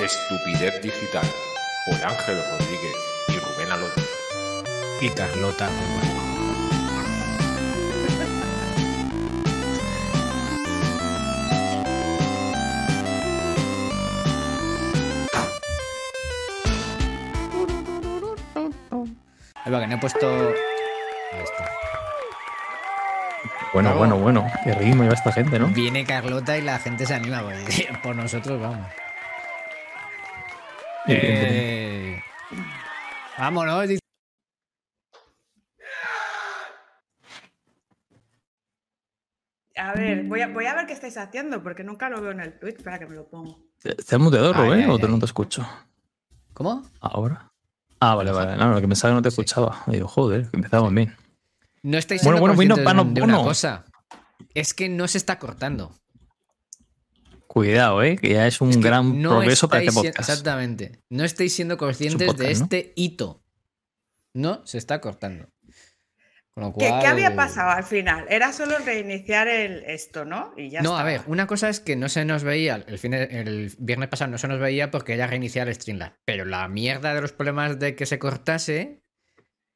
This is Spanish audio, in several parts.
Estupidez Digital por Ángel Rodríguez y Rubén Alonso. Y Carlota. Es que no he puesto. Ahí está. Bueno, bueno, bueno. Qué ritmo lleva esta gente, ¿no? Viene Carlota y la gente se anima. Por nosotros, vamos. Eh, vámonos. A ver, voy a, voy a ver qué estáis haciendo, porque nunca lo veo en el Twitch. Espera que me lo pongo. ¿Te has muteado, Ay, Rubén, ay, o te no te escucho? ¿Cómo? ¿Ahora? Ah, vale, vale. No, lo que pensaba que no te escuchaba. Y digo, joder, que empezamos bien. No estáis Bueno, siendo bueno, bueno, conscientes bueno, de una bueno. cosa. Es que no se está cortando. Cuidado, ¿eh? Que ya es un Es que gran no progreso para este podcast. Exactamente. No estáis siendo conscientes podcast, de ¿no? este hito. No se está cortando. Con lo ¿Qué, cual... qué había pasado al final? Era solo reiniciar el, esto, ¿no? Y ya No, estaba. a ver, una cosa es que no se nos veía, el, fin de- el viernes pasado no se nos veía porque era reiniciar el Streamlab. Pero la mierda de los problemas de que se cortase,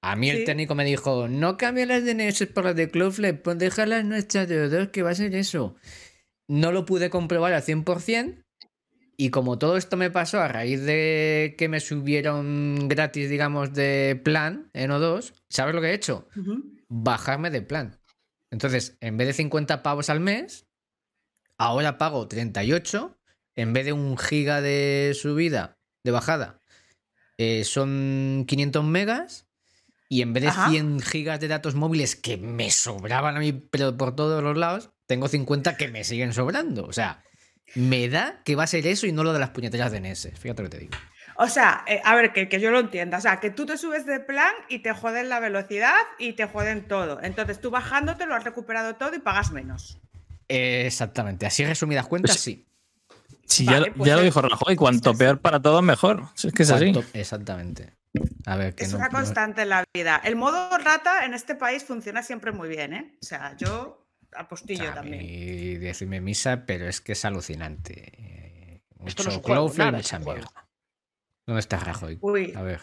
a mí el técnico me dijo, no cambie las DNS por las de Cloudflare, pues déjalas nuestras de dos que va a ser eso. No lo pude comprobar al 100%. Y como todo esto me pasó a raíz de que me subieron gratis, digamos, de plan en O2, ¿sabes lo que he hecho? Bajarme de plan. Entonces, en vez de 50 pavos al mes, ahora pago 38. En vez de un giga de subida, de bajada, eh, son 500 megas. Y en vez de Ajá. 100 gigas de datos móviles que me sobraban a mí, pero por todos los lados, tengo 50 que me siguen sobrando. O sea, me da que va a ser eso y no lo de las puñeteras DNS. Fíjate lo que te digo. O sea, eh, a ver, que, que yo lo entienda. O sea, que tú te subes de plan y te joden la velocidad y te joden todo. Entonces tú bajándote lo has recuperado todo y pagas menos. Eh, exactamente. Así resumidas cuentas, Pues- sí. Vale, ya, pues ya lo dijo Rajoy, cuanto es- peor para todos, mejor. Si Es que es así. ¿Cuánto- Exactamente. A ver, que Es no- una no- constante en la vida. El modo rata en este país funciona siempre muy bien, ¿eh? O sea, yo apostillo a también. mí decirme misa, pero es que es alucinante. Eh, Esto no es Mucho Cloudflare y mucha juego. mierda. ¿Dónde está Rajoy? Uy. A ver.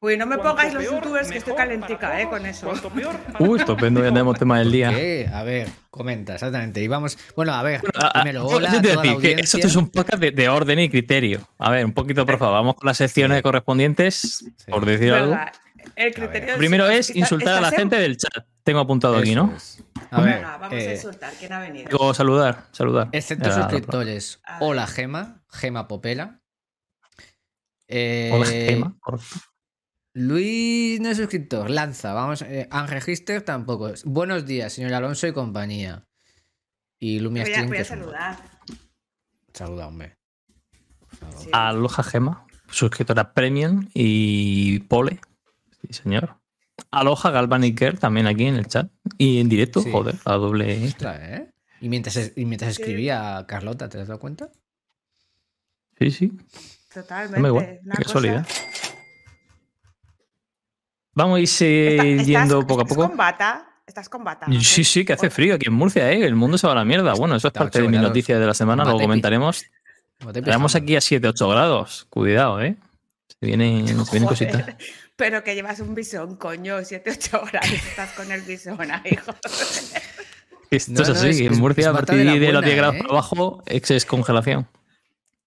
Uy, no me pongáis los peor, youtubers que estoy calentica, ¿eh? Con eso. Peor, Uy, estupendo, ya tenemos tema del día. ¿Qué? A ver, comenta, exactamente. Y vamos. Bueno, a ver, primero, yo- hola yo a te toda la decir que audiencia. esto es un podcast de, de orden y criterio. A ver, un poquito, por favor, vamos con las secciones Sí. correspondientes, por decir algo. El criterio es- Primero es insultar a la gente del chat. Tengo apuntado aquí, ¿no? es. A ver, Venga, vamos a eh, insultar. ¿Quién ha venido? Digo, saludar, saludar. excepto suscriptores. Hola, Gema. Gema Popela. Eh, Hola, Gema. correcto. Luis no es suscriptor. Lanza, vamos. Eh, Unregister tampoco. Buenos días, señor Alonso y compañía. Y Lumia Voy a, voy a saludar. Saluda, hombre. Sí. Aloha Gema, suscriptora Premium y Pole. Sí, señor. Aloha Galvanic Girl también aquí en el chat. Y en directo, Sí. joder, la doble. Ostras, ¿eh? Y mientras, y mientras escribía Carlota, ¿te has dado cuenta? Sí, sí. Totalmente. No Qué cosa- casualidad. Vamos a ir Está- estás- yendo poco a estás poco. con bata? ¿Estás con bata? Sí, sí, que hace frío aquí en Murcia, ¿eh? El mundo se va a la mierda. Bueno, eso es Está parte de mis grados. noticias de la semana, lo comentaremos. ¿Cómo te Estamos aquí a 7, 8 grados. Cuidado, ¿eh? Se vienen, se vienen cositas. Pero que llevas un bisón, coño, 7, 8 horas y estás con el bisón ahí, joder. Esto No, es no, así. es- en es- Murcia, es a partir de de, la los buena, 10 grados ¿eh? para abajo, ex es congelación.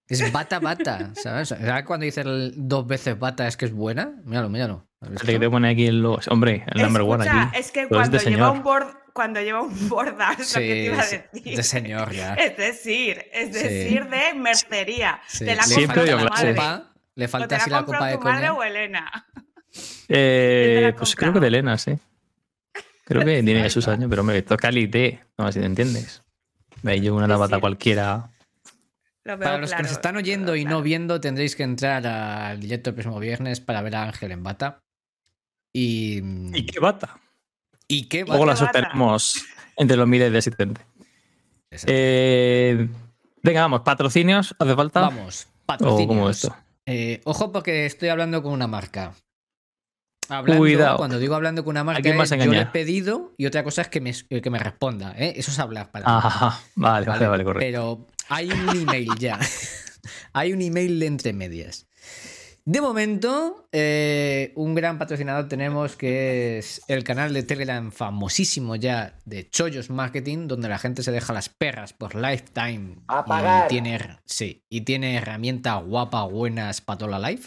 Es bata bata, ¿sabes? ¿Sabes cuando dices dos veces bata es que es buena? Míralo, míralo. Que te pone aquí el logo. Hombre, el number one Escucha, aquí. es que es cuando de lleva señor. un bord, cuando lleva un bordas, lo que te iba a Sí, decir. de señor ya. Es decir, es Sí. decir, de mercería. Sí, Te la Siempre falta dio la madre. copa, le falta la así ha la copa de tu madre coña. o Elena. Eh, ¿Quién te la ha pues creo que de Elena, sí. Creo que tiene ya sus años, pero hombre, esto es calité. No sé si te entiendes. Veis yo una tabata cualquiera. Lo Para los que nos están oyendo y no viendo, tendréis que entrar al directo el próximo viernes para ver a Ángel en bata. Y. ¿Y qué bata? ¿Y qué Luego la bata? sortearemos entre los miles de asistentes. Eh, venga, vamos, patrocinios, ¿hace falta? Vamos, ¿O patrocinios. cómo es esto? Eh, ojo porque estoy hablando con una marca. Hablando, Cuidado. Cuando digo hablando con una marca, es, yo le he pedido y otra cosa es que me, que me responda. ¿eh? Eso es hablar para Ajá, vale, vale, ¿vale? correcto. Pero hay un email ya Hay un email de entre medias. De momento, eh, un gran patrocinador tenemos que es el canal de Telegram famosísimo ya de Chollos Marketing, donde la gente se deja las perras por Lifetime. A pagar. Y tiene, sí, y tiene herramientas guapas, buenas para toda la live.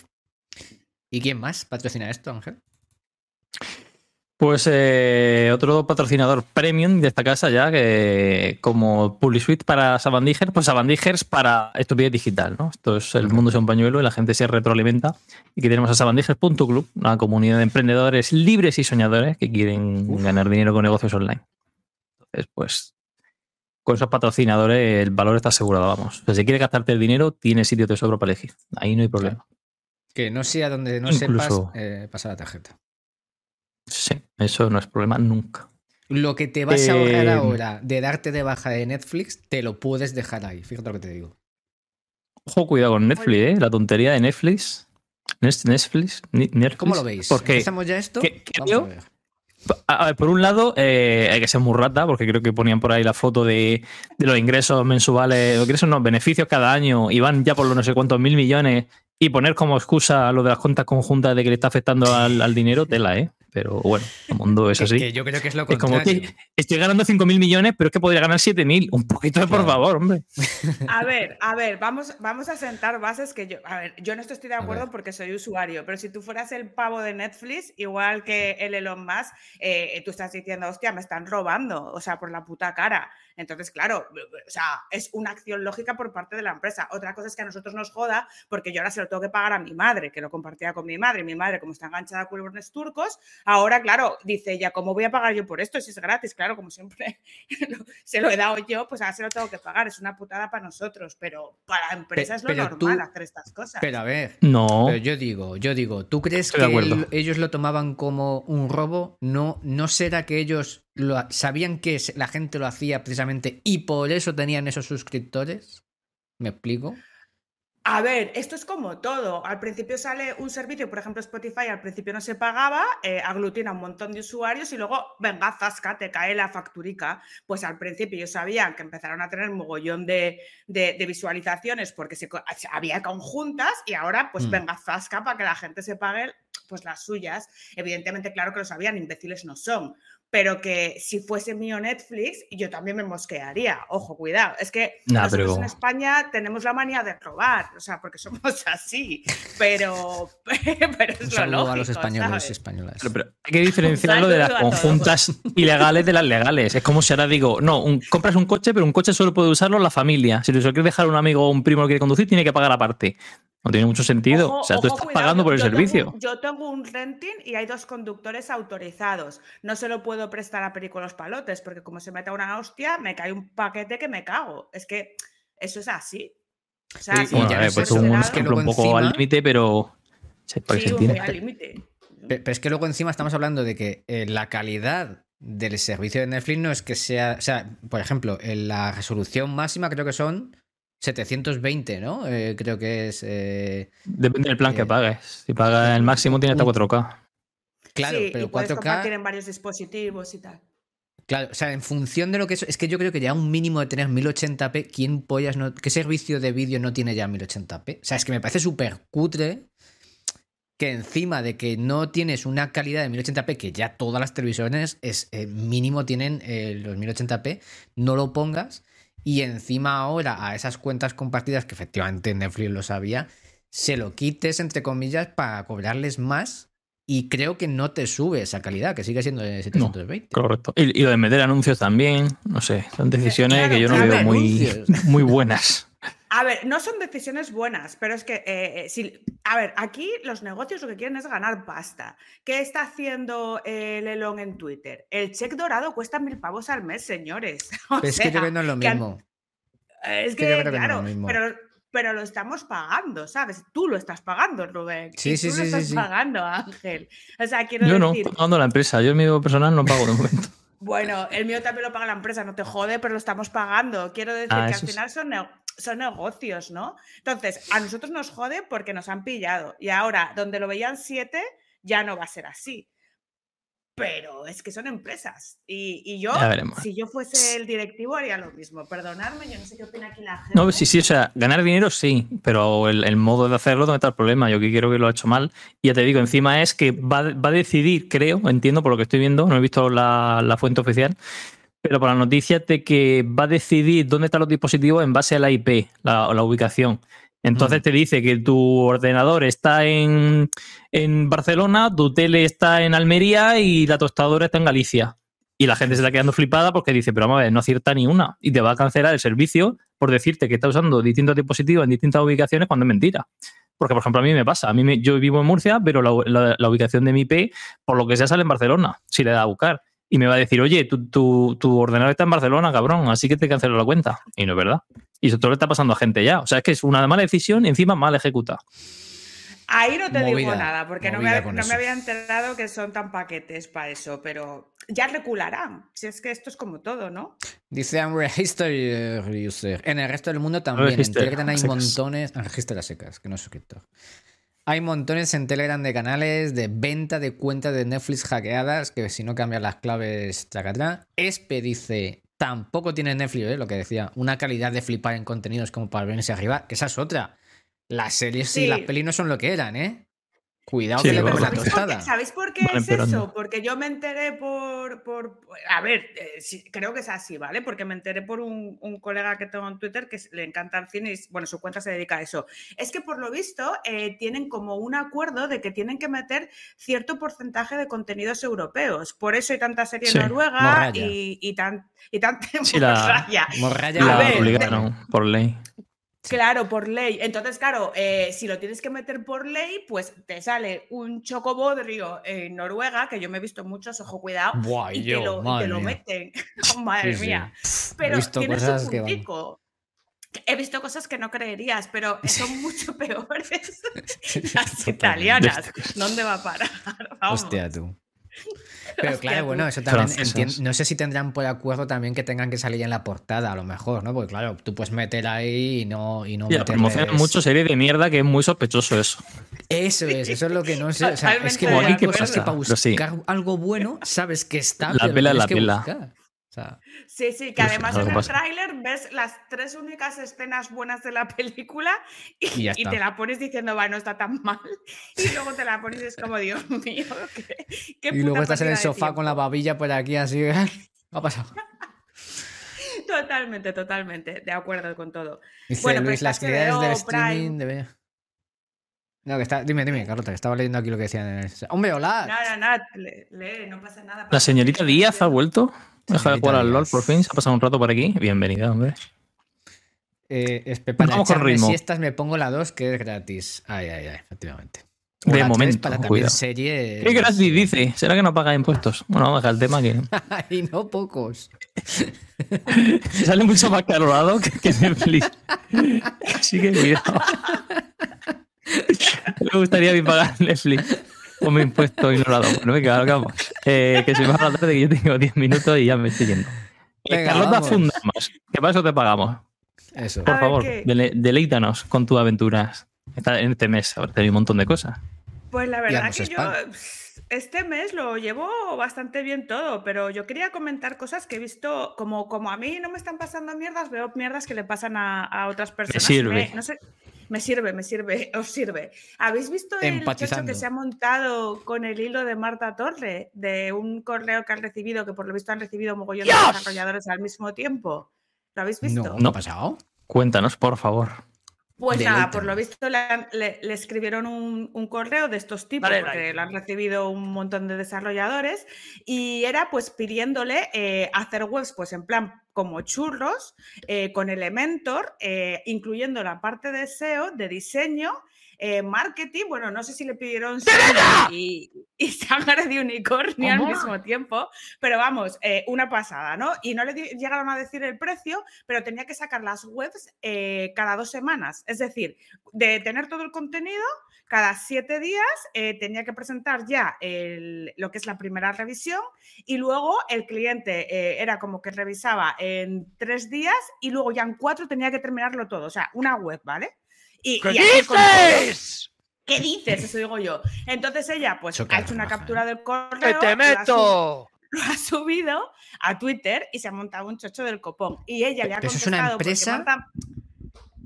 ¿Y quién más patrocina esto, Ángel? Pues eh, otro patrocinador premium de esta casa ya, que como PubliSuite para Sabandijers, pues Sabandijers para estupidez digital, ¿no? Esto es el mundo es un pañuelo y la gente se retroalimenta. Y que tenemos a sabandijers.club, una comunidad de emprendedores libres y soñadores que quieren Uf. ganar dinero con negocios online. Entonces, pues con esos patrocinadores el valor está asegurado, vamos. O sea, si quieres gastarte el dinero, tienes sitio de sobra para elegir. Ahí no hay problema. Que no sea donde no Incluso- sepas, eh, pasa la tarjeta. Sí, eso no es problema nunca. Lo que te vas a ahorrar Eh, ahora de darte de baja de Netflix, te lo puedes dejar ahí. Fíjate lo que te digo. Ojo, cuidado con Netflix, ¿eh? La tontería de Netflix. Netflix. Netflix. ¿Cómo lo veis? Porque ¿Empezamos ya esto? que- Vamos a ver. A a ver, por un lado, eh, hay que ser muy rata, porque creo que ponían por ahí la foto de, de los ingresos mensuales, los ingresos no, beneficios cada año, y van ya por los no sé cuántos mil millones, y poner como excusa lo de las cuentas conjuntas de que le está afectando al, al dinero, tela, ¿eh? Pero bueno, el mundo es así. que yo creo que es lo Es como que estoy ganando 5 mil millones, pero es que podría ganar 7 mil. Un poquito de por Claro. favor, hombre. A ver, a ver, vamos, vamos a sentar bases que yo. A ver, yo esto estoy de A acuerdo porque soy usuario, pero si tú fueras el pavo de Netflix, igual que el Elon Musk, eh, tú estás diciendo, hostia, me están robando, o sea, por la puta cara. Entonces, claro, o sea, es una acción lógica por parte de la empresa. Otra cosa es que a nosotros nos joda porque yo ahora se lo tengo que pagar a mi madre, que lo compartía con mi madre. Mi madre, como está enganchada a culebrones turcos, ahora, claro, dice ella, ¿cómo voy a pagar yo por esto? Si es gratis, claro, como siempre se lo he dado yo, pues ahora se lo tengo que pagar. Es una putada para nosotros, pero para la empresa es lo normal tú- hacer estas cosas. Pero a ver, No. pero yo digo, yo digo, ¿tú crees Estoy que el- ellos lo tomaban como un robo? No, ¿no será que ellos lo sabían que la gente lo hacía precisamente y por eso tenían esos suscriptores? ¿Me explico? A ver, esto es como todo. Al principio sale un servicio, por ejemplo Spotify, al principio no se pagaba, eh, aglutina un montón de usuarios y luego, venga, zasca, te cae la facturica. Pues al principio ellos sabían que empezaron a tener mogollón de, de- de visualizaciones porque se había conjuntas y ahora, pues Mm. venga, zasca para que la gente se pague pues las suyas. Evidentemente, claro que lo sabían, imbéciles no son. Pero que si fuese mío Netflix, yo también me mosquearía. Ojo, cuidado. Es que Nah, nosotros pero- en España tenemos la manía de robar, o sea, porque somos así. Pero, pero es Un lo saludo a los lógico, españoles y ¿sabes? españolas. Pero, pero hay que diferenciarlo de las conjuntas ilegales de las legales. Es como si ahora digo, no, un- compras un coche, pero un coche solo puede usarlo la familia. Si lo quiere dejar un amigo o un primo que quiere conducir, tiene que pagar aparte. No tiene mucho sentido. Ojo, o sea, tú ojo, estás cuidado, pagando por el tengo servicio. yo tengo un renting y hay dos conductores autorizados. No se lo puedo prestar a Perico los palotes, porque como se meta una hostia, me cae un paquete que me cago. Es que eso es así. O sea, Y- si Bueno, ya ver, es pues un es que un poco al encima- límite, pero se, Sí, se un al límite. Pe- Pero es que luego encima estamos hablando de que eh, la calidad del servicio de Netflix no es que sea. O sea, por ejemplo, en la resolución máxima creo que son 720, ¿no? Eh, creo que es. eh, Depende del plan Eh, que pagues. Si pagas el máximo, tiene hasta un- 4K. claro, sí, pero y puedes 4K. compartir en varios dispositivos y tal. Claro, o sea, en función de lo que es. Es que yo creo que ya un mínimo de tener 1080p, ¿quién pollas no. ¿Qué servicio de vídeo no tiene ya 1080p? O sea, es que me parece súper cutre que encima de que no tienes una calidad de 1080p, que ya todas las televisiones es eh, mínimo tienen eh, los 1080p, no lo pongas. Y encima ahora a esas cuentas compartidas, que efectivamente Netflix lo sabía, se lo quites, entre comillas, para cobrarles más. Y creo que no te sube esa calidad, que sigue siendo de 720. Correcto. Y, y lo de meter anuncios también, no sé, son decisiones Claro, que yo no claro, veo muy, anuncios. muy buenas. A ver, no son decisiones buenas, pero es que, eh, eh, si- a ver, aquí los negocios lo que quieren es ganar pasta. ¿Qué está haciendo eh, el Elon en Twitter? El cheque dorado cuesta mil pavos al mes, señores. O es yo sea, creo que no es lo que al- mismo. Es que yo que, creo que no es lo claro, mismo. pero, pero lo estamos pagando, ¿sabes? Tú lo estás pagando, Rubén. Sí, sí, tú sí, lo sí, estás sí. pagando, Ángel. O sea, quiero Yo no, decir, estoy pagando la empresa. Yo en mi personal no pago de momento. bueno, el mío también lo paga la empresa, no te jode, pero lo estamos pagando. Quiero decir Ah, que al sí. final son, ne- son negocios, ¿no? Entonces, a nosotros nos jode porque nos han pillado. Y ahora, donde lo veían siete, ya no va a ser así. pero es que son empresas. Y, y yo, si yo fuese el directivo, haría lo mismo. Perdonadme, yo no sé qué opina aquí la gente. No, sí, sí, o sea, ganar dinero sí, pero el, el modo de hacerlo, ¿dónde está el problema? Yo que quiero que lo ha hecho mal. Y ya te digo, encima es que va, va a decidir, creo, entiendo por lo que estoy viendo, no he visto la, la fuente oficial, pero por la noticia de que va a decidir dónde están los dispositivos en base a la IP, la, la ubicación. Entonces Mm. te dice que tu ordenador está en, en Barcelona, tu tele está en Almería y la tostadora está en Galicia. Y la gente se está quedando flipada porque dice, pero vamos a ver, no acierta ni una. Y te va a cancelar el servicio por decirte que está usando distintos dispositivos en distintas ubicaciones cuando es mentira. Porque, por ejemplo, a mí me pasa. A mí me- yo vivo en Murcia, pero la, la- la ubicación de mi IP, por lo que sea, sale en Barcelona, si le da a buscar. Y me va a decir, oye, tu, tu- tu ordenador está en Barcelona, cabrón, así que te cancelo la cuenta. Y no es verdad. Y eso todo le está pasando a gente ya. O sea, es que es una mala decisión y encima mal ejecutada. Ahí no te digo nada, porque no me, no me había enterado que son tan paquetes para eso, pero ya recularán. Si es que esto es como todo, ¿no? Dice I'm History User. En el resto del mundo también. En Register, Telegram hay a secas. montones. Ah, Register a secas, que no es suscriptor. Hay montones en Telegram de canales de venta de cuentas de Netflix hackeadas que si no cambian las claves, tracatra. Espe dice, tampoco tiene Netflix, ¿eh? lo que decía, una calidad de flipar en contenidos como para venirse arriba. que Esa es otra. Las series y las pelis no son lo que eran, ¿eh? Cuidado Sí, que le la ¿Sabéis por, qué, tostada. sabéis por qué es eso? Porque yo me enteré por. por a ver, eh, sí, creo que es así, ¿vale? Porque me enteré por un, un colega que tengo en Twitter que le encanta el cine y, bueno, su cuenta se dedica a eso. Es que por lo visto eh, tienen como un acuerdo de que tienen que meter cierto porcentaje de contenidos europeos. Por eso hay tanta serie Sí, noruega y, y tan. Y tan Sí, la- morralla. Morralla A La ver, obligaron por ley. Claro, por ley. Entonces, claro, eh, si lo tienes que meter por ley, pues te sale un chocobodrio en Noruega, que yo me he visto muchos, ojo, cuidado, Buah, y yo, te lo, y madre te lo mía. meten. Oh, madre Sí, sí. mía. Pero tiene su que puntico. He visto cosas que no creerías, pero son mucho peores. Las italianas. ¿Dónde va a parar? Vamos. Hostia, tú. Pero claro, bueno, eso también No sé si tendrán por acuerdo también que tengan que salir en la portada, a lo mejor, ¿no? Porque claro, tú puedes meter ahí y no. Y no Ya, meterles- promocionan mucho serie de mierda que es muy sospechoso eso. Eso es, eso es lo que no sé. O sea, es que hay de que para Pero sí. buscar algo bueno, sabes que está. La pero pela la pela. buscar. O sea, Sí, sí, que sí, además en el tráiler ves las tres únicas escenas buenas de la película y, te la pones diciendo, va, no está tan mal. Y luego te la pones y es como, Dios mío, qué, qué y luego estás en el sofá con la tiempo". babilla por aquí así. ¿qué ha pasado? Totalmente, totalmente, de acuerdo con todo. Dice Bueno, Luis, las calidades del streaming. No, que está. Dime, dime, Carlota, que estaba leyendo aquí lo que decían en el. Hombre, hola. Nada, nada, lee, lee, no pasa nada. La señorita Díaz ha vuelto. Deja de jugar al LOL por fin. Se ha pasado un rato por aquí. Bienvenida, hombre. Eh, para Vamos con ritmo. siestas me pongo la 2, que es gratis. Ay, ay, ay, efectivamente. De momento, para también series. ¿Qué gratis dice? ¿Será que no paga impuestos? Bueno, vamos a dejar el tema que y no pocos. sale mucho más calorado que, que Netflix. Así que cuidado. Me gustaría a mí pagar Netflix con mi impuesto hago. Bueno, venga, ahora vamos. Eh, que se me va la tarde que yo tengo 10 minutos y ya me estoy yendo. Venga, Carlota vamos. Funda más. Que para eso te pagamos. Eso. Por A favor, deleítanos con tus aventuras. En este mes habrá tenido un montón de cosas. Pues la verdad que yo este mes lo llevo bastante bien todo, pero yo quería comentar cosas que he visto, como, como a mí no me están pasando mierdas, veo mierdas que le pasan a, a otras personas. sirve. Me, no sé, me sirve, me sirve, os sirve. ¿Habéis visto el chocho que se ha montado con el hilo de Marta Torre, de un correo que han recibido, que por lo visto han recibido mogollón de desarrolladores al mismo tiempo? ¿Lo habéis visto? No, No. no ha pasado. Cuéntanos, por favor. Pues nada, por lo visto le, han- le- le escribieron un, un correo de estos tipos, Dale porque lo han recibido un montón de desarrolladores, y era pues pidiéndole eh, hacer webs pues en plan como churros, eh, con Elementor, eh, incluyendo la parte de SEO, de diseño, eh, marketing, bueno, no sé si le pidieron y, y sangre de unicornio al ¿Cómo? mismo tiempo, pero vamos, eh, una pasada, ¿no? Y no le llegaron a decir el precio, pero tenía que sacar las webs eh, cada dos semanas. Es decir, de tener todo el contenido, cada siete días tenía que presentar ya el- lo que es la primera revisión y luego el cliente era como que revisaba en tres días y luego ya en cuatro tenía que terminarlo todo. O sea, una web, ¿vale? Y, y así con todo. ¿Qué dices? Eso digo yo. Entonces ella, pues, ha hecho una roja, captura del correo. ¡Que te lo ha meto! lo ha subido a Twitter y se ha montado un chocho del copón. Y ella le ha Pero eso es una contestado porque empresa. Marta-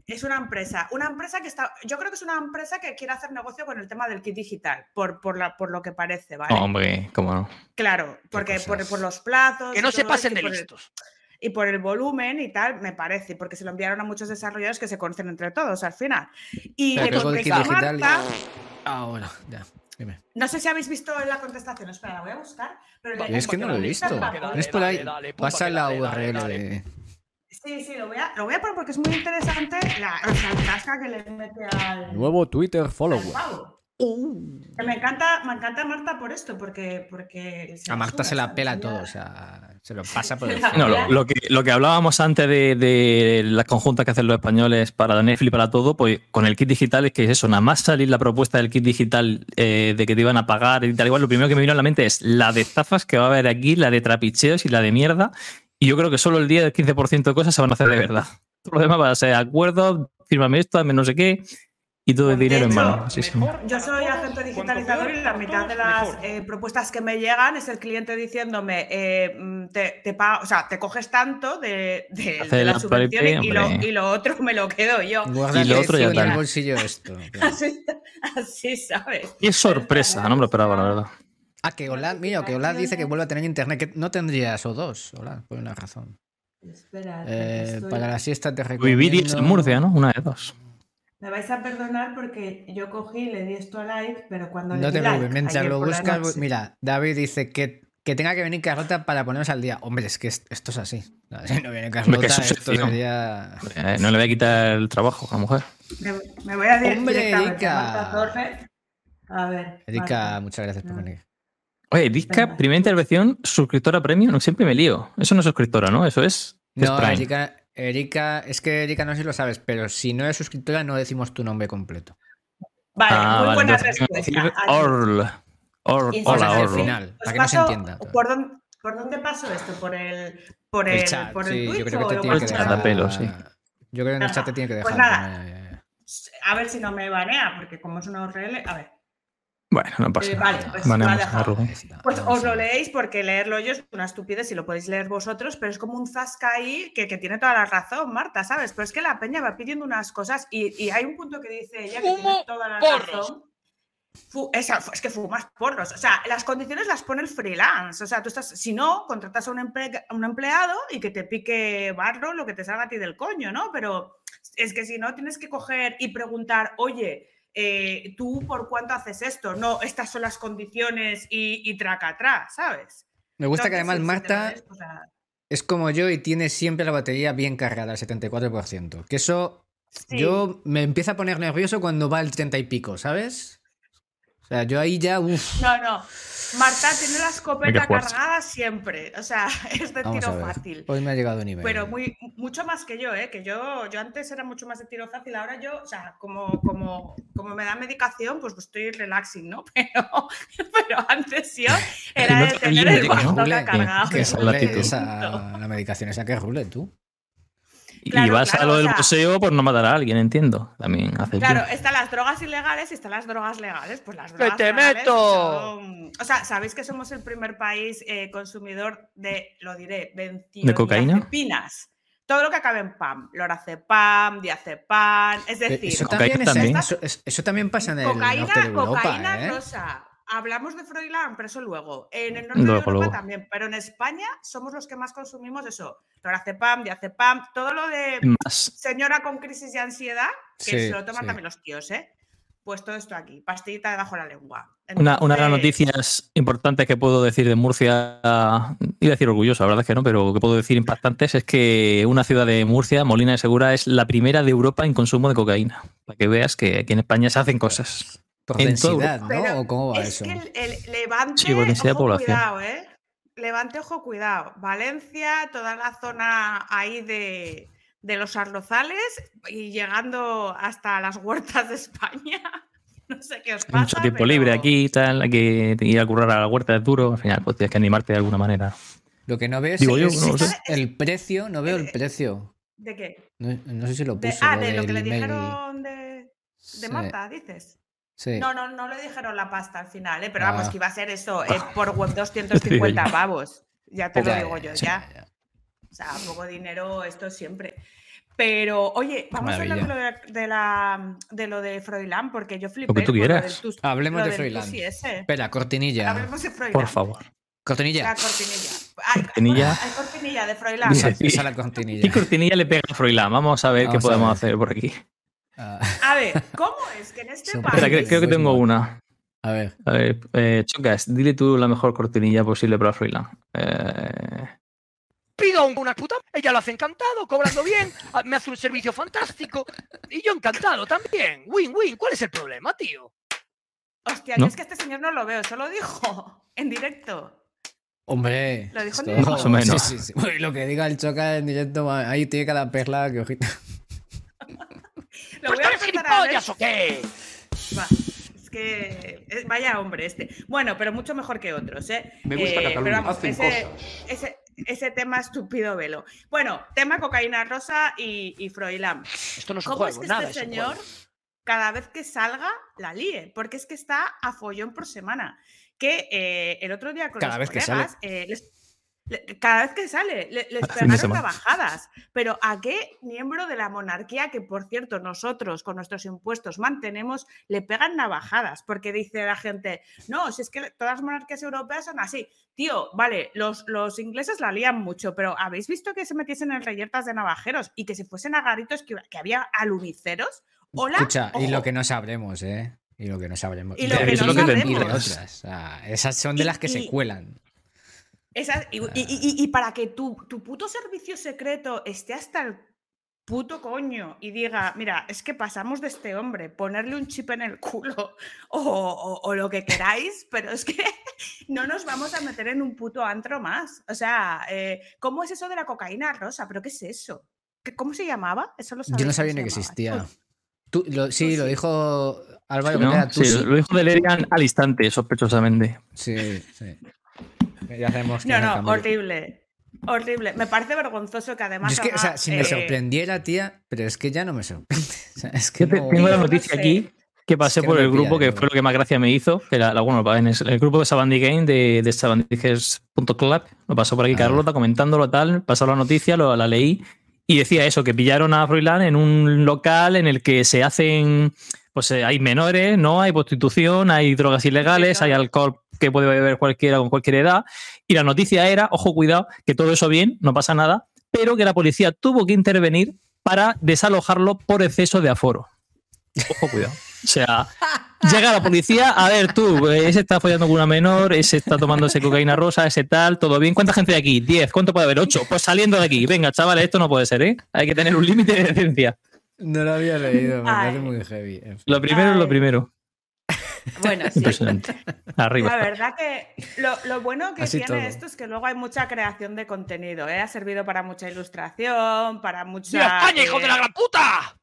es una empresa, una empresa que está, yo creo que es una empresa que quiere hacer negocio con el tema del kit digital, por, por, la, por lo que parece, ¿vale? Hombre, cómo no. Claro, porque por, los plazos. Que no se pasen de el- listos. Y por el volumen y tal, me parece, porque se lo enviaron a muchos desarrolladores que se conocen entre todos al final. Y Pero le contestó digital. Marta, Ah, bueno, ya. Dime. no sé si habéis visto la contestación, espera, la voy a buscar. Pero le- Es que no lo he visto. es por ahí. dale, dale, pumba, Pasa la URL de. Sí, sí, lo voy, a, lo voy a poner porque es muy interesante la, o sea, el casca que le mete al, Nuevo Twitter follower. Que Me encanta, me encanta Marta por esto, porque. porque A Marta se la pela todo, o sea, se lo pasa por el. No, lo, lo que, lo que hablábamos antes de, de las conjuntas que hacen los españoles para Netflix y para todo, pues con el kit digital es que es eso, nada más salir la propuesta del kit digital eh, de que te iban a pagar y tal igual, lo primero que me vino a la mente es la de estafas que va a haber aquí, la de trapicheos y la de mierda. Y yo creo que solo el 10 del 15% de cosas se van a hacer de verdad. Todo lo demás va a ser acuerdos, fírmame esto, dame no sé qué, y todo el De dinero en mano. Sí, sí. Mejor Yo soy agente digitalizador y la mitad de las eh, propuestas que me llegan es el cliente diciéndome, eh, te, te pago- o sea, te coges tanto de, de- de la la subvención y, lo, hombre. y lo otro me lo quedo yo. Y lo otro ya tal. bolsillo esto. claro. Así, así, ¿sabes? Y es sorpresa, no me lo esperaba, la verdad. Ah, que Hola, mira, que Hola dice que vuelve a tener internet, que no tendrías o dos, Hola, por una razón. Espera, Eh, para la siesta te recomiendo... Vivirías en Murcia, ¿no? Una de dos. Me vais a perdonar porque yo cogí y le di esto a like, pero cuando le No di te like preocupes, mientras lo buscas, noche- mira, David dice que, que tenga que venir Carlota para ponernos al día. Hombre, es que es- esto es así. No, Si no viene Carlota, es esto sería... Eh, no le voy a quitar el trabajo a la mujer. Me, me voy a decir Hombre, Erika. Torre. A ver. Erika, Marta. muchas gracias por No. venir. Oye, Venga. primera intervención, suscriptora premium, no siempre me lío. Eso no es suscriptora, ¿no? Eso es, es No, Prime. Erika, Erika, es que Erika no sé si lo sabes, pero si no eres suscriptora no decimos tu nombre completo. Vale, ah, muy vale, buena respuesta. Orl. Or- Y hola, Orl. final, ¿os para que no se entienda todo. ¿por dónde, ¿Por dónde pasó esto? ¿Por el, por El el, chat, por el sí, yo creo que te tiene que dejar. a pelo, sí. Yo creo que en el chat te Nada, tiene que pues dejar. nada. ya, ya. A ver si no me banea, porque como es una URL. A ver. Bueno, no pasa Eh, nada. vale, pues a está, Pues os lo leéis porque leerlo yo es una estupidez y lo podéis leer vosotros, pero es como un zasca ahí que, que tiene toda la razón, Marta, ¿sabes? Pero es que la peña va pidiendo unas cosas y, y hay un punto que dice ella que tiene toda la porros. razón. Fu- esa- es que fumas porros. O sea, las condiciones las pone el freelance. O sea, tú estás, si no, contratas a un, emple- a un empleado y que te pique barro lo que te salga a ti del coño, ¿no? Pero es que si no, tienes que coger y preguntar, oye, eh, ¿tú por cuánto haces esto? No, estas son las condiciones y, y traca atrás, ¿sabes? Me gusta que además si Marta ves, o sea, es como yo y tiene siempre la batería bien cargada, al 74%. Que eso sí. yo me empiezo a poner nervioso cuando va al 30 y pico, ¿sabes? O sea, yo ahí ya, uff. No, no. Marta tiene la escopeta que cargada siempre. O sea, es de Vamos tiro fácil. Hoy me ha llegado un nivel. Pero muy, mucho más que yo, ¿eh? Que yo, yo antes era mucho más de tiro fácil, ahora yo, o sea, como, como, como me da medicación, pues estoy relaxing, ¿no? Pero, pero antes yo era de te tener el bastón cargado. que actitud. esa- la medicación esa que rule tú. Y vas claro, a lo o del sea- museo por no matar a alguien, entiendo. También haces Claro, bien. están las drogas ilegales y están las drogas legales. Pues las ¡Que drogas te legales meto! son- O sea, ¿sabéis que somos el primer país eh, consumidor de, lo diré, ¿De cocaína? benzodiazepinas? Todo lo que acabe en PAM, lorazepam, diazepam, es Eh, decir, Eso también, es- también. eso, es- eso también pasa en el cocaína, norte de Europa, cocaína ¿eh? rosa. Hablamos de Froilán, pero eso luego. En el norte Luego, de Europa luego. también, pero en España somos los que más consumimos eso. Lorazepam, diazepam, todo lo de Más. señora con crisis de ansiedad, que Sí, se lo toman sí. también los tíos, ¿eh? Pues todo esto aquí, pastillita debajo de la lengua. Una, una de las noticias importantes que puedo decir de Murcia, iba a decir orgullosa, la verdad es que no, pero que puedo decir impactantes es que una ciudad de Murcia, Molina de Segura, es la primera de Europa en consumo de cocaína. Para que veas que aquí en España se hacen cosas. Por en toda densidad, ¿no? Pero ¿O cómo va es eso? que el, el Levante, Sí, por densidad de ojo, población. cuidado, ¿eh? Levante, ojo, cuidado. Valencia, toda la zona ahí de, de los arrozales y llegando hasta las huertas de España. No sé qué os pasa. Mucho tiempo pero- libre aquí y tal, hay que ir a currar a la huerta de duro. Al final, pues tienes que animarte de alguna manera. Lo que no veo es, Digo yo, es no lo sé. el precio, no veo el precio. ¿De qué? No, no sé si lo De- puso. ah, lo de lo que le dijeron de, de Sí. Marta, dices. Sí. No, no, no le dijeron la pasta al final, ¿eh? pero vamos, Ah. que iba a ser eso, eh, por web 250 pavos. Ya te lo Ya, digo ya, yo, sí, ya. O sea, poco dinero, esto siempre. Pero, oye, vamos a hablar de lo de, de la, de lo de Froilán, porque yo flipé. tú lo quieras. del tus- Hablemos lo de Froilán. Espera, cortinilla. Hablemos de Froilán. Por favor. Cortinilla. La cortinilla. Ay, Cortinilla. Hay cortinilla de Froilán. Esa, esa es la cortinilla. ¿Qué cortinilla le pega a Froilán? Vamos a ver Vamos qué a podemos ver. hacer por aquí. Ah, A ver, ¿cómo es que en este Son- país... Espera, creo, creo que tengo una. a ver. A ver, eh, Chocas, dile tú la mejor cortinilla posible para Froilán. Eh, pido un- una puta, ella lo hace encantado, cobrando bien, a- me hace un servicio fantástico y yo encantado también. Win-win, ¿cuál es el problema, tío? Hostia, ¿No? yo es que este señor no lo veo, solo dijo en directo. Hombre. Lo dijo en directo. Más o menos. Sí, sí, sí. Uy, lo que diga el choca en directo, ahí tiene cada perla que ojito. Lo ¿Pues voy a empezar a ver. o qué? Va, Es que eh, vaya hombre este. Bueno, pero mucho mejor que otros, ¿eh? Me gusta Eh, Cataluña, pero vamos, hacen ese, cosas. ese, ese tema estúpido velo. Bueno, tema cocaína rosa y, y Froilán. Esto no es un ¿Cómo es juego, que nada este es señor, juego. cada vez que salga, la líe? Porque es que está a follón por semana. Que eh, el otro día con Cada los vez que sale. colegas, eh, les- cada vez que sale, le- les pegaron navajadas. Pero ¿a qué miembro de la monarquía, que por cierto nosotros con nuestros impuestos mantenemos, le pegan navajadas? Porque dice la gente, no, si es que todas las monarquías europeas son así. Tío, vale, los, los ingleses la lían mucho, pero ¿habéis visto que se metiesen en reyertas de navajeros y que se fuesen a garitos que, que había aluniceros? Hola. Escucha, y lo que no sabremos, ¿eh? Y lo que no sabremos. Y lo que no otras. O sea, esas son de Y- las que se y- cuelan. Esas- y, y- y- y para que tu, tu puto servicio secreto esté hasta el puto coño y diga, mira, es que pasamos de este hombre, ponerle un chip en el culo o, o- o lo que queráis, pero es que no nos vamos a meter en un puto antro más. O sea, eh, ¿cómo es eso de la cocaína rosa? ¿Pero qué es eso? ¿Qué- ¿Cómo se llamaba? Eso lo Yo no sabía ni que existía. Tú, lo- sí, lo dijo Álvaro ¿no? Vera, tú Sí, sí. lo dijo Delerian al instante, sospechosamente. Sí, sí. Ya sabemos quién No, no, horrible. Horrible. Me parece vergonzoso que además. Yo es que, o sea, si me eh, sorprendiera, tía, pero es que ya no me sorprende. O sea, es que Yo te- no- tengo la no noticia sé. aquí que pasé Es que no por el pilla, grupo, que fue lo que más gracia me hizo, que era, la- bueno, en el, el grupo de Sabandy Game de, de lo pasó por aquí Ah. Carlota comentándolo tal, pasó la noticia, lo, la leí y decía eso, que pillaron a Froilán en un local en el que se hacen, pues eh, hay menores, ¿no? Hay prostitución, hay drogas ilegales, hay alcohol que puede beber cualquiera con cualquier edad. Y la noticia era, ojo, cuidado, que todo eso bien, no pasa nada, pero que la policía tuvo que intervenir para desalojarlo por exceso de aforo. Ojo, cuidado. O sea, llega la policía, a ver tú, eh, ese está follando con una menor, ese está tomándose cocaína rosa, ese tal, todo bien. ¿Cuánta gente hay aquí? ¿10? ¿Cuánto puede haber? ¿8? Pues saliendo de aquí. Venga, chavales, esto no puede ser, ¿eh? Hay que tener un límite de decencia. No lo había leído, me parece muy heavy. En fin. Lo primero es lo primero. Bueno, sí. Impresionante. Arriba. La verdad que lo, lo bueno que Así tiene todo. esto es que luego hay mucha creación de contenido. ¿eh? Ha servido para mucha ilustración, para mucha ¡Viva España, hijo de la eh, gran puta!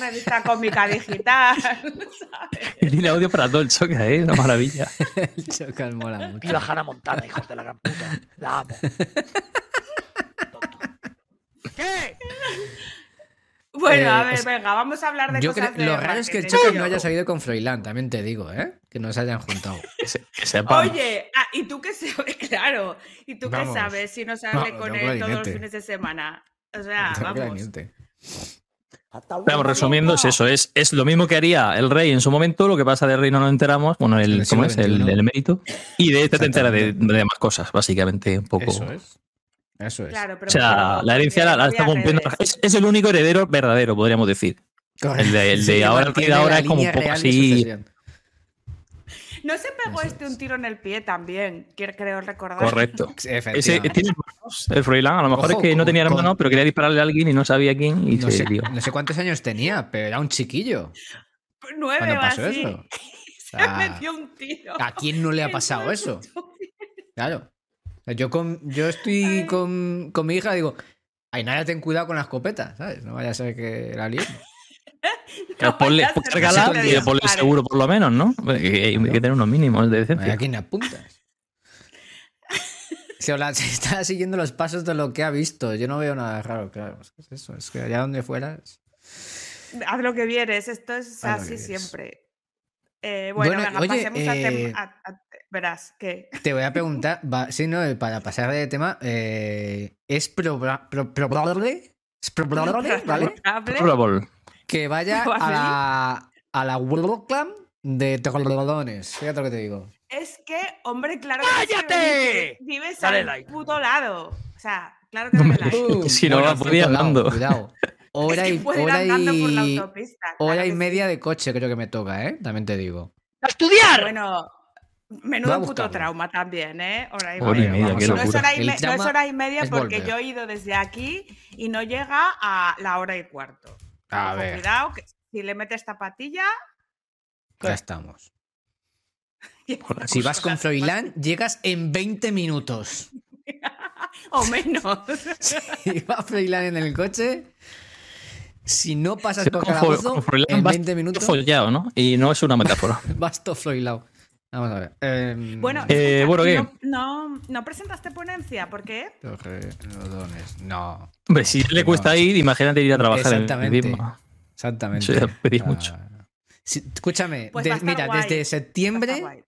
revista cómica digital. ¿sabes? Tiene audio para todo el choque, ¿eh? Una maravilla. El chocal mola mucho. Viva Hannah Montana, hijos de la gran puta. La amo. Tonto. ¿Qué? Bueno, a Eh, ver, es- venga, vamos a hablar de Yo cosas creo, de lo raro es que el tío. no haya salido con Froilán, también te digo, ¿eh? Que no se hayan juntado. Que, se- que sepan. Oye, ah, ¿y tú qué sabes? Claro, ¿y tú Vamos. qué sabes si no sale No, con no él todos los fines de semana? O sea, No, vamos. Vamos, resumiendo, es eso, es, es lo mismo que haría el rey en su momento, lo que pasa del rey no nos enteramos, bueno, En el, ¿cómo es? El, el mérito, y de este te entera de, de más cosas, básicamente, un poco. Eso es. Eso es. Claro, pero O sea, pero la herencia la, está cumpliendo. redes. Es, es el único heredero verdadero, podríamos decir. El de, el de Sí, ahora, el de ahora es como un poco así. No se pegó Eso este es. un tiro en el pie también, quiero, creo recordar. Correcto. Ese, tiene hermanos, el Froilán. A lo mejor Ojo, es que no tenía con- hermano, pero quería dispararle a alguien y no sabía quién y No se sé, no sé cuántos años tenía, pero era un chiquillo. Nueve o así. eso. Se Ah, metió un tiro. ¿A quién no le ha pasado eso? Claro. Yo, con, yo estoy con, con mi hija digo, ay, nada, ten cuidado con la escopeta, ¿sabes? No vaya a ser que la liemos. Pues ponle, vaya a ser que cárgala te y ponle seguro por lo menos, ¿no? Hay hay que tener unos mínimos de decencia. a quien apuntas. Se, está siguiendo los pasos de lo que ha visto. Yo no veo nada raro, claro. Es eso, es que allá donde fueras. Haz lo que vieres, esto es Haz así siempre. Eh, bueno, Bueno, venga, oye, pasemos eh, a- a- verás que. Te voy a preguntar, va, sí, no, para pasar de tema, eh, es proba- pro- probable, es probable, ¿vale? Probable. Que vaya a la, a la World Clan de Trollodones. Fíjate lo que te digo. Es que, hombre, claro que ¡Cállate! vives- Dale al like. puto lado. O sea, claro que dale Hombre, like. Uh, Si no, bueno, podía andando. Cuidado. Hora Es que y, hora andando por la y, autopista, hora claro y media sí. de coche creo que me toca, ¿eh? También te digo. ¡A estudiar! Bueno, Menudo puto trauma también, ¿eh? Hora y Hora y media. qué no, es locura. hora y me- no es hora y media porque volver. yo he ido desde aquí y no llega a la hora y cuarto. A Ojo, ver. Cuidado, que si le metes esta patilla. Ya estamos. Joder, Si vas con Froilán, llegas en 20 minutos. O menos. Si va Froilán en el coche, si no pasas Si por Calabozo, en vas 20 minutos follado, ¿no? Y no es una metáfora. vas todo. Vamos a ver. em, Bueno, Eh, escucha, bueno, ¿qué? no, no, no presentaste ponencia, ¿por qué? No, Hombre, si le cuesta ir, imagínate ir a trabajar en el Exactamente. mismo. exactamente. Eso ya pedís Ah, mucho. sí, escúchame, Pues de- mira, guay, desde septiembre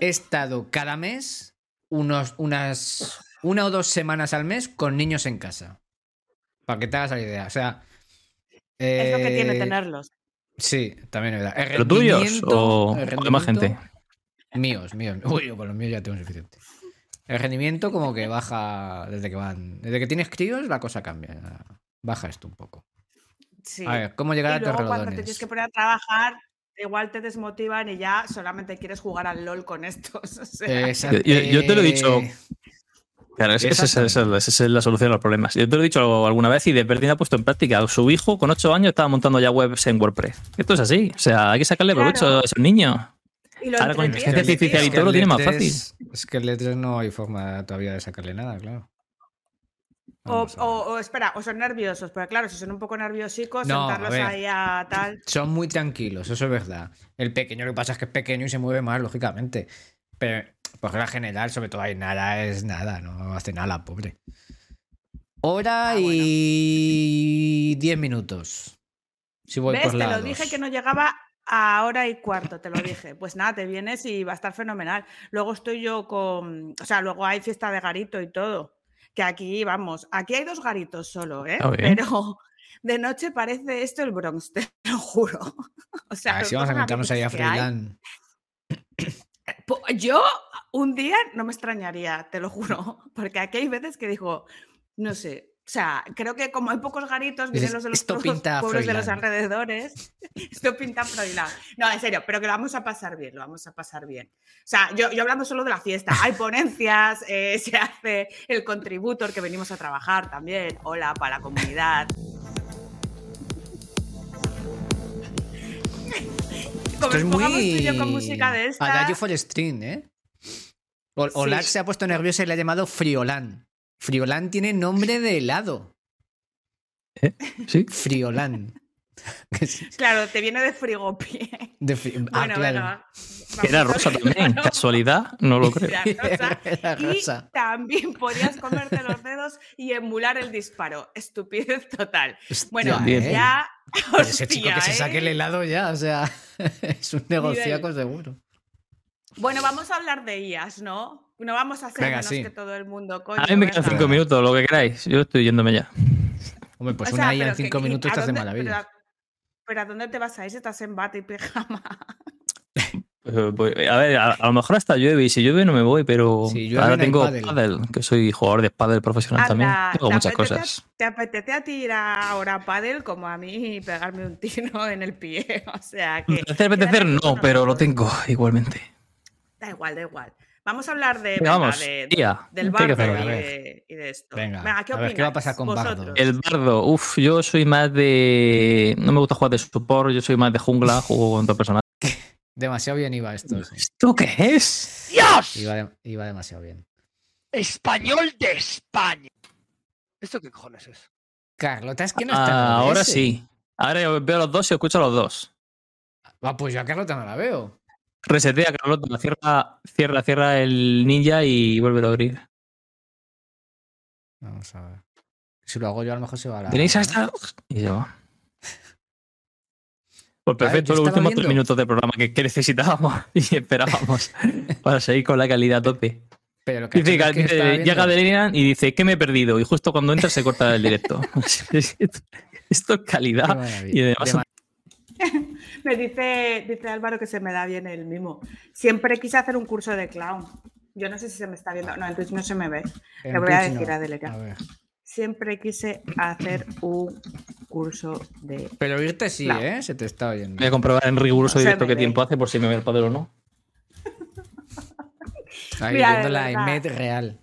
he estado cada mes unos, unas una o dos semanas al mes con niños en casa. Para que te hagas la idea. O sea. Es lo que tiene eh, tenerlos. Sí, también es verdad. ¿Pero tuyos o, o de más gente? Míos, míos. Uy, yo con los míos ya tengo suficiente. El rendimiento como que baja desde que van. Desde que tienes críos, la cosa cambia. Baja esto un poco. Sí. A ver, ¿cómo llegar y a luego cuando te tienes que poner a trabajar, igual te desmotivan y ya solamente quieres jugar al LOL con estos. o sea, Exacto. Yo- yo te lo he dicho. Claro, es que esa es, esa es- esa es la solución a los problemas. Yo te lo he dicho alguna vez y de Berlín ha puesto en práctica. Su hijo con 8 años estaba montando ya webs en WordPress. Esto es así. O sea, hay que sacarle provecho Claro. a esos niños. Y lo ahora con inteligencia artificial y todo lo tiene más fácil. 3 Es que el 3 no hay forma todavía de sacarle nada, claro. O, espera, o son nerviosos, porque claro, si son un poco nerviosicos, No, a sentarlos ver. ahí a tal. Son muy tranquilos, eso es verdad. El pequeño lo que pasa es que es pequeño y se mueve más, lógicamente. Pero por regla general, sobre todo ahí nada es nada, no hace nada, la pobre. Hora Ah, bueno. y 10 minutos. Si voy ¿Ves? por Te la lo dije que no llegaba a hora y cuarto, te lo dije. Pues nada, te vienes y va a estar fenomenal. Luego estoy yo con. O sea, luego hay fiesta de garito y todo. Que aquí, vamos, aquí hay dos garitos solo, ¿eh? Ah. Pero de noche parece esto el Bronx, te lo juro. O sea, A ver los si vamos a Yo un día no me extrañaría, te lo juro, porque aquí hay veces que digo, no sé, o sea, creo que como hay pocos garitos, vienen los de los "Esto pueblos, de los Froilán". alrededores, esto pinta Froilán. No, en serio, pero que lo vamos a pasar bien, lo vamos a pasar bien. O sea, yo, yo hablando solo de la fiesta, hay ponencias, eh, se hace el contributor que venimos a trabajar también, hola para la comunidad. Como es nos pongamos tú y yo muy. con música de esta, for String, ¿eh? O, Sí. Olac se ha puesto nervioso y le ha llamado Friolán. Friolán tiene nombre de helado. Sí. Friolán. Claro, te viene de frigopié. de fri- ah, Bueno, claro. Que era rosa también. Casualidad, no lo creo. Era rosa. Era Y también podías comerte los dedos y emular el disparo. Estupidez total. Hostia, Bueno, bien. ¿eh? ya. Pero ese chico hostia, que se saque el ¿eh? helado ya, o sea, es un negociaco seguro. Bueno, vamos a hablar de IAS, ¿no? No vamos a hacer Venga, menos sí. que todo el mundo, coño. A mí me quedan cinco minutos, lo que queráis. Yo estoy yéndome ya. Hombre, pues O sea, una IA en cinco que- minutos ¿a te hace dónde- maravilla. Pero, pero ¿a dónde te vas a ir si estás en bata y pijama? Eh, pues, A ver, a, a lo mejor hasta llueve y si llueve no me voy, pero ahora tengo pádel. pádel, que soy jugador de pádel profesional también. Tengo ¿te muchas apetece- cosas. ¿Te apetece a ti ir a ahora a pádel como a mí y pegarme un tiro en el pie? O sea que... Apetecer, no, pero lo tengo igualmente. Da igual, da igual. Vamos a hablar de, Venga, venga, vamos, de- tía, del ¿qué bardo hacer? y, A de, y de esto. Venga, ¿qué a ver, ¿qué va a pasar con opináis Bardo? vosotros? El bardo, uff, yo soy más de. No me gusta jugar de support, yo soy más de jungla, juego contra personajes. Demasiado bien iba esto. sí. ¿Esto qué es? ¡Dios! Iba, de- iba demasiado bien. Español de España. ¿Esto qué cojones es? Carlota, es que no está. en Ah, ahora sí. Ahora yo veo los dos y escucho los dos. Ah, pues yo a Carlota no la veo. Resetea, Carlota, cierra, cierra, cierra el ninja y vuelve a abrir. Vamos a ver. Si lo hago yo, a lo mejor se va a la. ¿Tenéis hasta.? Y se va. Pues perfecto, los últimos tres minutos de programa que, que necesitábamos y esperábamos para seguir con la calidad tope. Pero lo que Dice, que dice, llega Delirian y dice, ¿qué me he perdido? Y justo cuando entra se corta el directo. Esto es calidad. Y además Me dice, dice Álvaro que se me da bien el mimo. Siempre quise hacer un curso de clown. Yo no sé si se me está viendo. No, en Twitch no se me ve. en Le voy a decir no. a Deleria. A ver. Siempre quise hacer un curso de. Pero irte sí. ¿eh? Se te está oyendo. Voy a comprobar en riguroso directo qué ve. tiempo hace por si me ve el padre o no. Ahí Mira, de viendo la. IMED real.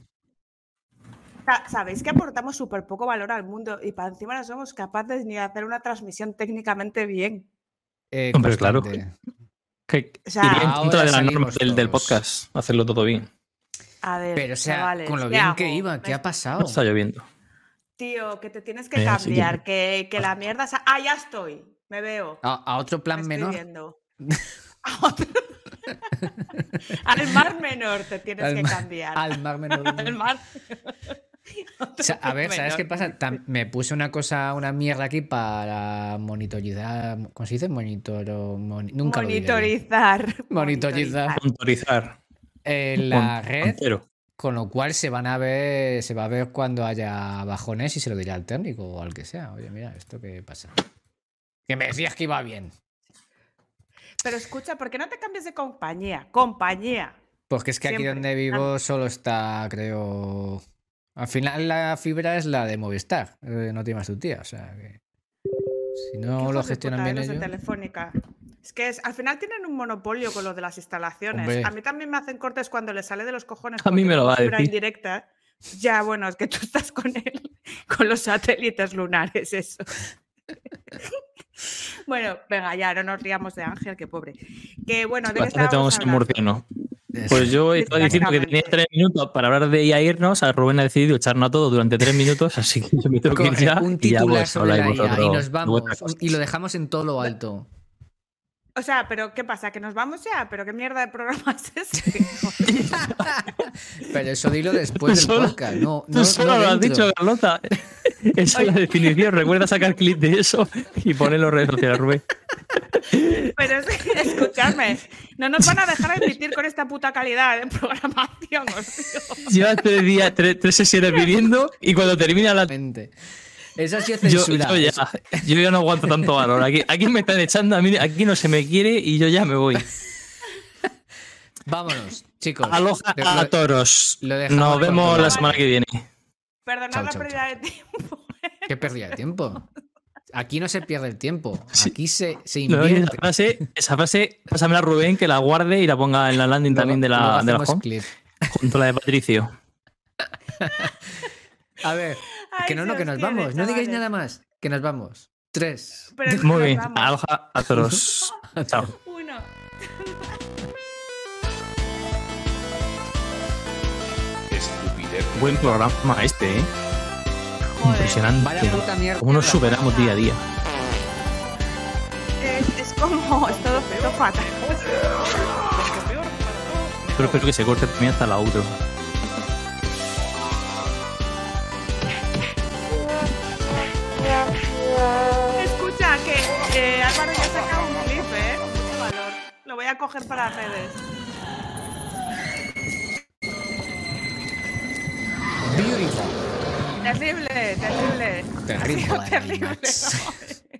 Sa- Sabéis que aportamos súper poco valor al mundo y para encima no somos capaces ni de hacer una transmisión técnicamente bien. Eh, Hombre, claro. Que O sea, iría en contra de las salimos normas del, podcast, hacerlo todo bien. A ver, Pero, o sea, chavales, con lo ¿qué bien que iba, Me ¿qué ha pasado? Está lloviendo. Tío, que te tienes que Venga, sí que- cambiar, que, que la mierda... sa- Ah, ya estoy. Me veo. ¿A, a otro plan menor? A otro- Al mar menor te tienes Al que cambiar. Al mar menor. Al mar. O sea, a ver, ¿sabes qué pasa? Tam- me puse una cosa, una mierda aquí para monitorizar. ¿Cómo se dice? Monitor. moni- nunca lo diré bien. Monitorizar. Monitorizar. Monitorizar. Eh, la Con- red, con cero. con lo cual se van a ver, se va a ver cuando haya bajones y se lo diré al técnico o al que sea. Oye, mira, ¿esto qué pasa? Que me decías que iba bien. Pero escucha, ¿por qué no te cambias de compañía? Compañía. Porque es que aquí donde vivo solo está, creo. Al final la fibra es la de Movistar. eh, no tiene más tu tía. O sea que. Si no lo gestionan bien ellos. Telefónica. Es que es, al final tienen un monopolio con lo de las instalaciones. Hombre. A mí también me hacen cortes cuando les sale de los cojones. A mí me lo va a fibra decir. indirecta. Ya, bueno, es que tú estás con él, con los satélites lunares, eso. bueno, venga, ya, no nos riamos de Ángel, que pobre. Que bueno, ¿de qué estábamos murciano. Pues yo estaba diciendo que tenía tres minutos para hablar de IA irnos. A Rubén ha decidido echarnos a todo durante tres minutos, así que yo me tengo que ir ya. un y ya, titular pues, sobre la IA y nos vamos. Y lo dejamos en todo lo alto. O sea, pero ¿qué pasa? ¿Que nos vamos ya? ¿Pero qué mierda de programa es este? Pero eso dilo después del solo- podcast. No, Tú no, solo no lo has dentro. dicho, Carlota. Esa es la definición. Recuerda sacar clip de eso y ponerlo en redes sociales, Rubén. Pero es que, escuchadme, no nos van a dejar emitir con esta puta calidad de programación. Llevas tres días, tres, tres sesiones viviendo y cuando termina la. Mente. Ha sido Yo, censura. yo ya, yo ya no aguanto tanto valor. Aquí, aquí me están echando, a mí, aquí no se me quiere y yo ya me voy. Vámonos, chicos. Aloja Lo- a toros. Nos vemos la semana que viene. Perdonad Chao, la chao, pérdida de tiempo. ¿Qué pérdida de tiempo? Aquí no se pierde el tiempo. Sí. Aquí se, se No, y esa invierte. frase, esa frase, pásamela a Rubén que la guarde y la ponga en la landing también de la, de la home, clip. junto a la de Patricio. A ver, Ay, que no, no, que os nos quiere, vamos. No digáis nada más. Que nos vamos. Tres. Pero Muy bien, aloja a toros. Chao. Uno. Estupidez. Buen programa este, ¿eh? Impresionante. Vaya puta mierda. Cómo nos superamos día a día. Es, es como, es todo, todo fatal. Pero espero que se corte también hasta la outro. Escucha, que eh, Álvaro ya ha sacado un clip, ¿eh? Mucho valor. Lo voy a coger para redes. Beautiful. Terrible, terrible. Terrible, terrible.